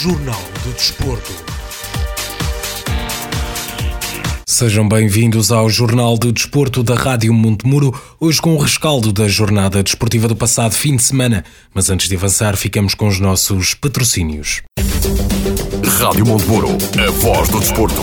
Jornal do Desporto. Sejam bem-vindos ao Jornal do Desporto da Rádio Montemuro, hoje com o rescaldo da jornada desportiva do passado fim de semana. Mas antes de avançar, ficamos com os nossos patrocínios. Rádio Montemuro, a voz do desporto.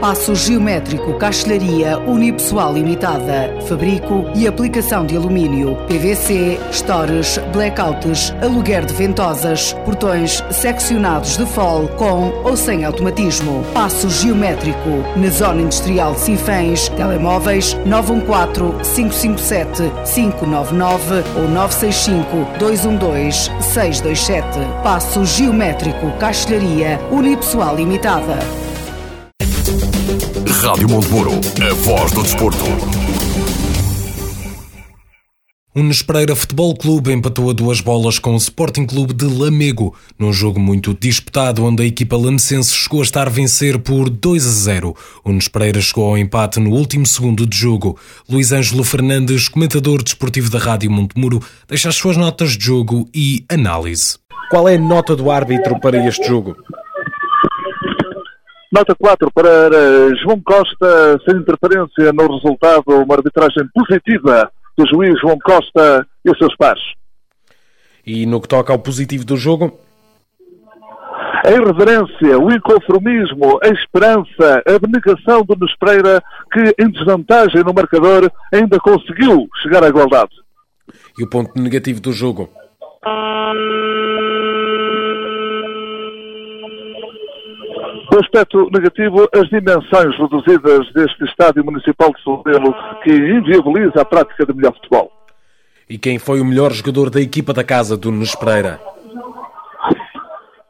Passo Geométrico Castelharia Unipessoal Limitada. Fabrico e aplicação de alumínio, PVC, stores, blackouts, aluguer de ventosas, portões seccionados de fol com ou sem automatismo. Passo Geométrico na Zona Industrial de Sinfãs. Telemóveis 914 557 599 ou 965 212 627. Passo Geométrico Castelharia Unipessoal Limitada. Rádio Montemuro, a voz do desporto. O Nespreira Futebol Clube empatou a duas bolas com o Sporting Clube de Lamego, num jogo muito disputado onde a equipa lamecense chegou a estar a vencer por 2 a 0. O Nespreira chegou ao empate no último segundo de jogo. Luís Ângelo Fernandes, comentador desportivo da Rádio Montemuro, deixa as suas notas de jogo e análise. Qual é a nota do árbitro para este jogo? Nota 4 para João Costa, sem interferência no resultado, uma arbitragem positiva do juiz João Costa e os seus pares. E no que toca ao positivo do jogo? A irreverência, o inconformismo, a esperança, a abnegação do Nespreira, que em desvantagem no marcador ainda conseguiu chegar à igualdade. E o ponto negativo do jogo? O aspecto negativo, as dimensões reduzidas deste estádio municipal de Soldelo, que inviabiliza a prática de melhor futebol. E quem foi o melhor jogador da equipa da casa do Nunes Pereira?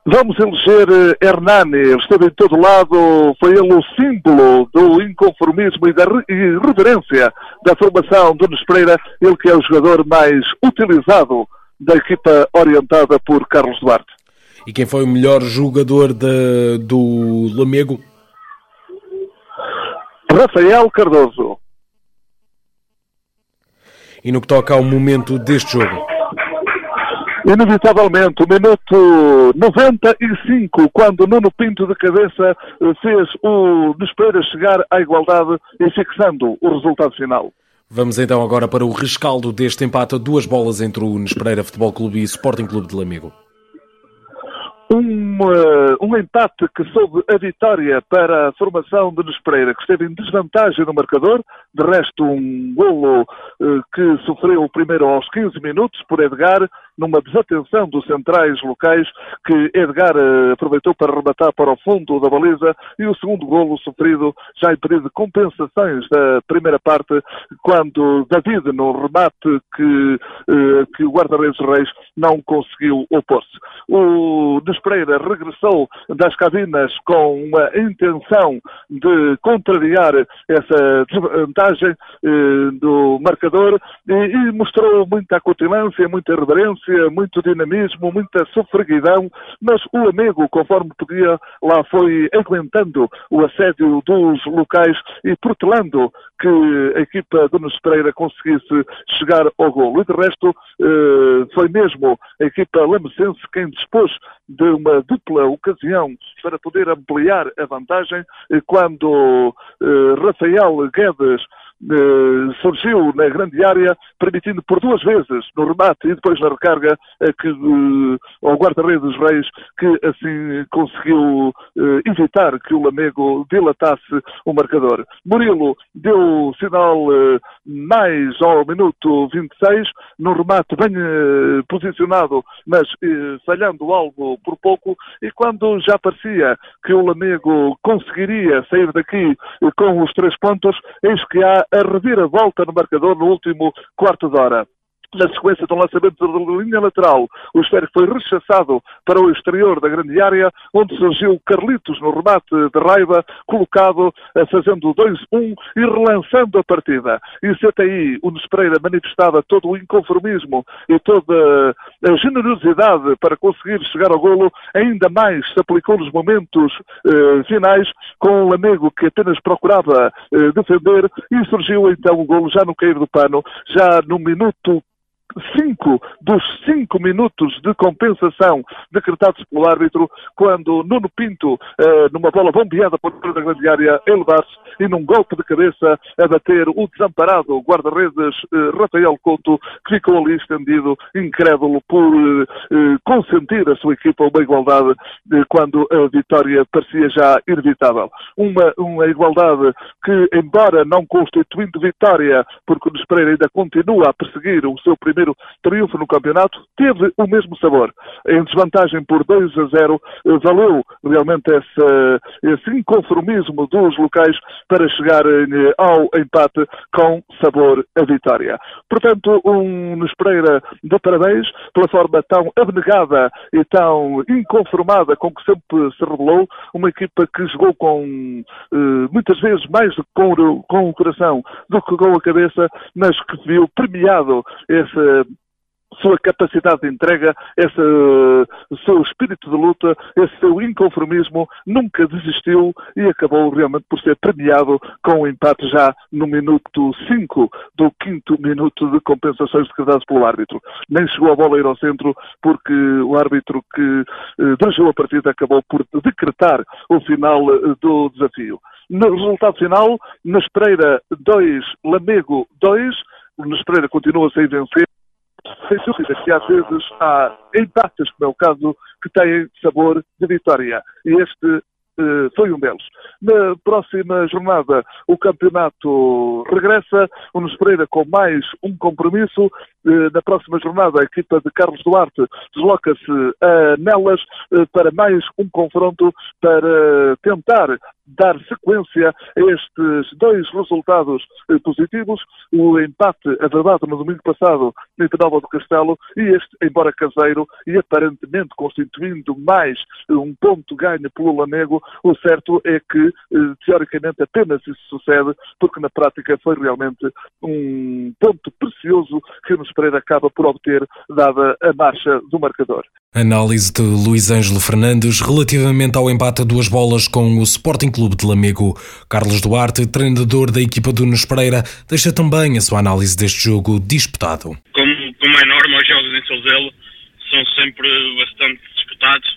Vamos eleger eh, Hernani, esteve em todo lado, foi ele o símbolo do inconformismo e da irreverência da formação do Nunes Pereira, ele que é o jogador mais utilizado da equipa orientada por Carlos Duarte. E quem foi o melhor jogador de, do Lamego? Rafael Cardoso. E no que toca ao momento deste jogo? Inevitavelmente, o minuto 95, quando Nuno Pinto de cabeça fez o Nespeira chegar à igualdade e fixando o resultado final. Vamos então agora para o rescaldo deste empate a duas bolas entre o Nespereira Futebol Clube e Sporting Clube de Lamego um, uh, um empate que soube a vitória para a formação de Nespreira, que esteve em desvantagem no marcador. De resto, um golo uh, que sofreu primeiro aos 15 minutos por Edgar, numa desatenção dos centrais locais, que Edgar uh, aproveitou para rematar para o fundo da baliza, e o segundo golo sofrido já em período de compensações da primeira parte, quando David, no remate que, que o guarda-redes Reis não conseguiu opor-se. O Pereira regressou das cabinas com uma intenção de contrariar essa desvantagem eh, do marcador e, mostrou muita acutilância, muita reverência, muito dinamismo, muita sofreguidão, mas o amigo, conforme podia, lá foi aguentando o assédio dos locais e protelando que a equipa do Nunes Pereira conseguisse chegar ao golo. E de resto, eh, foi mesmo a equipa lamecense quem dispôs de uma dupla ocasião para poder ampliar a vantagem quando eh, Rafael Guedes eh, surgiu na grande área, permitindo por duas vezes, no remate e depois na recarga, eh, que, eh, ao guarda-redes Reis, que assim conseguiu eh, evitar que o Lamego dilatasse o marcador. Murilo deu sinal eh, mais ao minuto 26, no remate bem eh, posicionado, mas falhando o alvo por pouco, e quando já parecia que o Lamego conseguiria sair daqui com os três pontos, eis que há a reviravolta no marcador no último quarto de hora na sequência de um lançamento da linha lateral, o esférico foi rechaçado para o exterior da grande área, onde surgiu Carlitos no remate de raiva, colocado, eh, fazendo 2-1 e relançando a partida. E se até aí o Pereira manifestava todo o inconformismo e toda a generosidade para conseguir chegar ao golo, ainda mais se aplicou nos momentos eh, finais, com o Lamego que apenas procurava eh, defender, e surgiu então o golo já no cair do pano, já no minuto cinco dos cinco minutos de compensação decretados pelo árbitro, quando Nuno Pinto, eh, numa bola bombeada por dentro da grande área, elevar-se e num golpe de cabeça a bater o desamparado guarda-redes eh, Rafael Couto, que ficou ali estendido, incrédulo, por eh, consentir a sua equipa uma igualdade quando a vitória parecia já inevitável. Uma, uma igualdade que, embora não constituindo vitória, porque o Pereira ainda continua a perseguir o seu primeiro primeiro triunfo no campeonato, teve o mesmo sabor. Em desvantagem por 2 a 0, eh, valeu realmente esse, esse inconformismo dos locais para chegar eh, ao empate com sabor a vitória. Portanto, um Pereira de parabéns pela forma tão abnegada e tão inconformada com que sempre se revelou, uma equipa que jogou com eh, muitas vezes mais com, com o coração do que com a cabeça, mas que viu premiado esse sua capacidade de entrega, esse seu espírito de luta, esse seu inconformismo, nunca desistiu e acabou realmente por ser premiado com o um empate já no minuto 5 do quinto minuto de compensações decretadas pelo árbitro. Nem chegou a bola a ir ao centro porque o árbitro que uh, dirigiu a partida acabou por decretar o final uh, do desafio. No resultado final, na Pereira 2, Lamego 2, o Pereira continua sem vencer sem dúvida que às vezes há empates, como é o caso, que têm sabor de vitória. E este uh, foi um deles. Na próxima jornada, o campeonato regressa, o Nunes Pereira com mais um compromisso. Uh, na próxima jornada, a equipa de Carlos Duarte desloca-se a Nelas uh, para mais um confronto para tentar dar sequência a estes dois resultados eh, positivos, o empate averdado no domingo passado em Nova do Castelo e este, embora caseiro e aparentemente constituindo mais um ponto ganho pelo Lamego, o certo é que eh, teoricamente apenas isso sucede porque na prática foi realmente um ponto precioso que o Pereira acaba por obter dada a marcha do marcador. Análise de Luís Ângelo Fernandes relativamente ao empate a duas bolas com o Sporting Clube de Lamego. Carlos Duarte, treinador da equipa do Nunes Pereira, deixa também a sua análise deste jogo disputado. Como, como é norma, os jogos em Souzelo são sempre bastante disputados.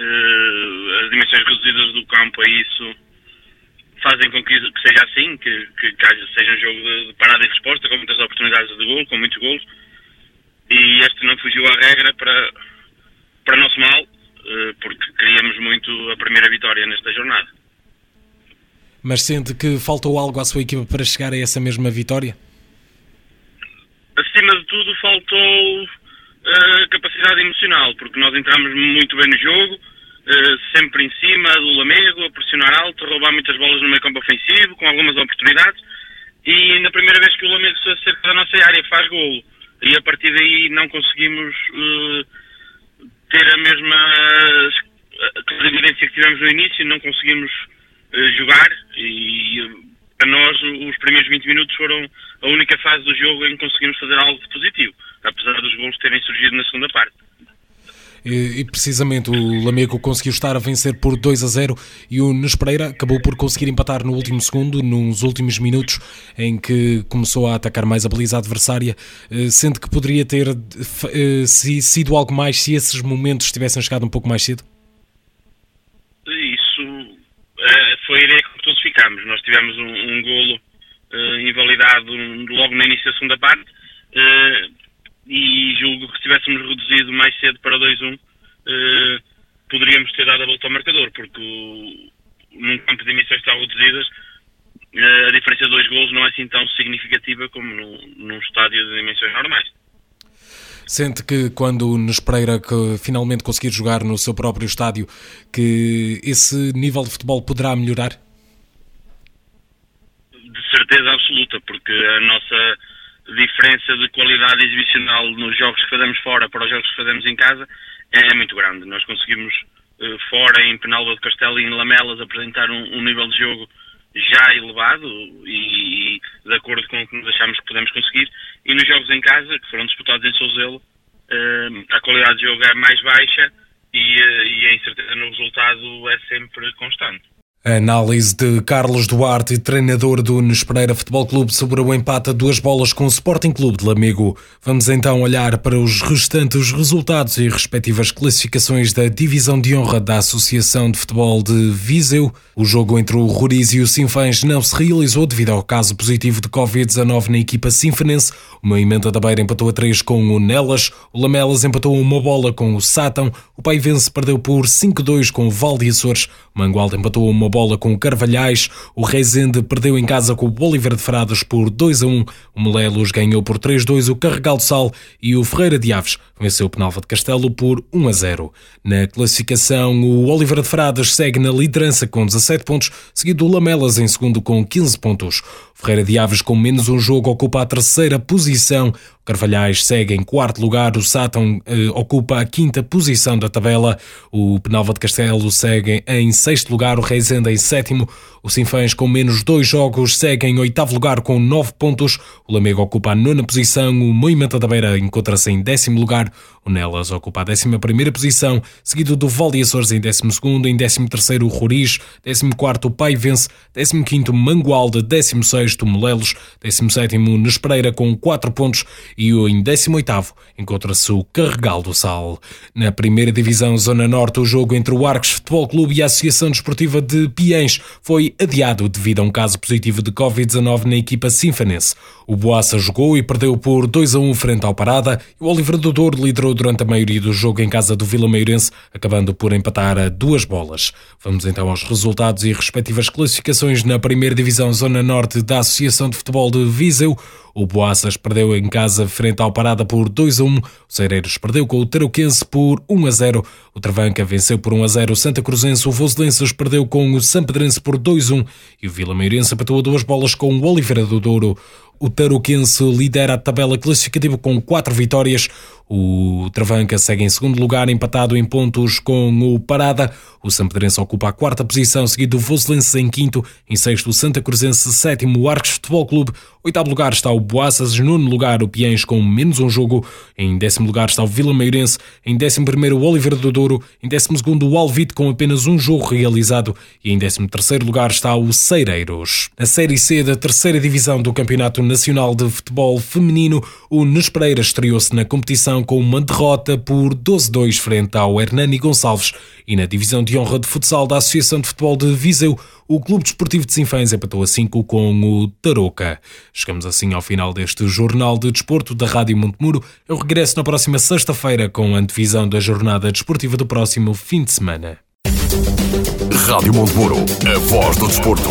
Uh, as dimensões reduzidas do campo a isso fazem com que, seja assim, que, que, que, seja um jogo de parada e resposta, com muitas oportunidades de gol, com muitos golos e este não fugiu à regra para, para nosso mal, eh, porque queríamos muito a primeira vitória nesta jornada. Mas sente que faltou algo à sua equipa para chegar a essa mesma vitória? Acima de tudo, faltou a eh, capacidade emocional, porque nós entramos muito bem no jogo, eh, sempre em cima do Lamego, a pressionar alto, a roubar muitas bolas no meio campo ofensivo, com algumas oportunidades, e na primeira vez que o Lamego se acerca da nossa área faz golo e a partir daí não conseguimos uh, ter a mesma evidência que tivemos no início, não conseguimos uh, jogar e para nós os primeiros 20 minutos foram a única fase do jogo em que conseguimos fazer algo positivo, apesar dos gols terem surgido na segunda parte. E, precisamente o Lamego conseguiu estar a vencer por 2 a 0 e o Nunes Pereira acabou por conseguir empatar no último segundo, nos últimos minutos em que começou a atacar mais a baliza adversária, eh, sendo que poderia ter eh, sido algo mais se esses momentos tivessem chegado um pouco mais cedo? Isso eh, foi a ideia que todos ficámos. Nós tivemos um, um golo invalidado logo no início da segunda parte e julgo que se tivéssemos reduzido mais cedo para 2-1 poderíamos ter dado a volta ao marcador, porque o, num campo de emissões tão reduzidas a diferença de dois golos não é assim tão significativa como no, num estádio de dimensões normais. Sente que quando o Nunes Pereira que finalmente conseguir jogar no seu próprio estádio, que esse nível de futebol poderá melhorar? De certeza absoluta, porque a nossa diferença de qualidade exibicional nos jogos que fazemos fora para os jogos que fazemos em casa é muito grande. Nós conseguimos eh, fora em Penalva de Castelo e em Lamelas apresentar um, um nível de jogo já elevado e, e, de acordo com o que nos achamos que podemos conseguir. E nos jogos em casa, que foram disputados em Souzelo, uh, a qualidade de jogo é mais baixa e, uh, e a incerteza no resultado é sempre constante. Análise de Carlos Duarte, treinador do Nunes Pereira Futebol Clube, sobre o empate a duas bolas com o Sporting Clube de Lamego. Vamos então olhar para os restantes resultados e respectivas classificações da Divisão de Honra da Associação de Futebol de Viseu. O jogo entre o Roriz e o Sinfãs não se realizou devido ao caso positivo de Covid-19 na equipa sinfanense. O Moimenta da Beira empatou a 3 com o Nelas, o Lamelas empatou uma bola com o Sátão, o Paivense perdeu por 5-2 com o Valde Açores, o Mangualde empatou uma bola com o Carvalhais, o Rezende perdeu em casa com o Bolívar de Fradas por 2 a 1, o Melelos ganhou por 3-2 o Carregal de Sal e o Ferreira de Aves venceu o Penalva de Castelo por 1 a 0. Na classificação, o Oliveira de Fradas segue na liderança com 17 pontos, seguido o Lamelas em segundo com 15 pontos. Ferreira de Aves, com menos um jogo, ocupa a terceira posição. Carvalhais segue em quarto lugar, o Sátão eh, ocupa a quinta posição da tabela, o Penalva de Castelo segue em sexto lugar, o Reisenda em sétimo, o Sinfãs com menos dois jogos segue em oitavo lugar com nove pontos, o Lamego ocupa a nona posição, o Moimenta da Beira encontra-se em décimo lugar, o Nelas ocupa a décima primeira posição, seguido do Val de Açores em décimo segundo, em décimo terceiro o Roriz, décimo quarto o Paivense, décimo quinto Mangualde, décimo sexto Molelos, décimo sétimo Nespereira com quatro pontos. E em 18 encontra-se o Carregal do Sal. Na primeira divisão Zona Norte, o jogo entre o Arcos Futebol Clube e a Associação Desportiva de Piens foi adiado devido a um caso positivo de Covid-19 na equipa sinfanense. O Boaça jogou e perdeu por 2 a 1 frente ao Parada e o Oliveira do Douro liderou durante a maioria do jogo em casa do Vila Meirense, acabando por empatar a duas bolas. Vamos então aos resultados e respectivas classificações na primeira divisão Zona Norte da Associação de Futebol de Viseu. O Boaças perdeu em casa frente ao Parada por 2 a 1. O Cereiros perdeu com o Tarouquense por 1 a 0. O Travanca venceu por 1 a 0 o Santa Cruzense. O Voselenses perdeu com o Sampedrense por 2 a 1. E o Vila Meirense empatou a duas bolas com o Oliveira do Douro. O Tarouquense lidera a tabela classificativa com 4 vitórias. O Travanca segue em segundo lugar, empatado em pontos com o Parada. O Sampedrense ocupa a quarta posição, seguido o Voselense em quinto. Em sexto, o Santa Cruzense, sétimo, o Arcos Futebol Clube. Oitavo lugar está o Boaças, nono lugar o Piens com menos um jogo. Em décimo lugar está o Vila Meirense. Em décimo primeiro, o Oliveira do Douro. Em décimo segundo, o Alvite com apenas um jogo realizado. E em décimo terceiro lugar está o Ceireiros. Na Série C da terceira divisão do Campeonato Nacional de Futebol Feminino, o Nespereira estreou-se na competição com uma derrota por 12-2 frente ao Hernani Gonçalves e na divisão de honra de futsal da Associação de Futebol de Viseu, o Clube Desportivo de Sinfãs empatou a 5 com o Tarouca. Chegamos assim ao final deste Jornal de Desporto da Rádio Montemuro. Eu regresso na próxima sexta-feira com a antevisão da jornada desportiva do próximo fim de semana. Rádio Montemuro, a voz do desporto.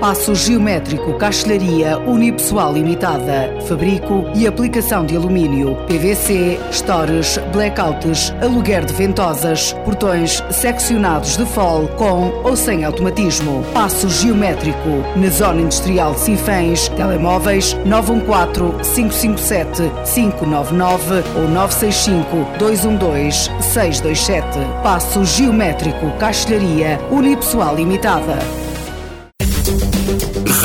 Passo geométrico, castelharia unipessoal limitada, fabrico e aplicação de alumínio, PVC, stores, blackouts, aluguer de ventosas, portões seccionados de fol com ou sem automatismo. Passo geométrico na zona industrial de Sinfãs, telemóveis 914 557 599 ou 965 212 627. Passo geométrico, castelharia unipessoal limitada.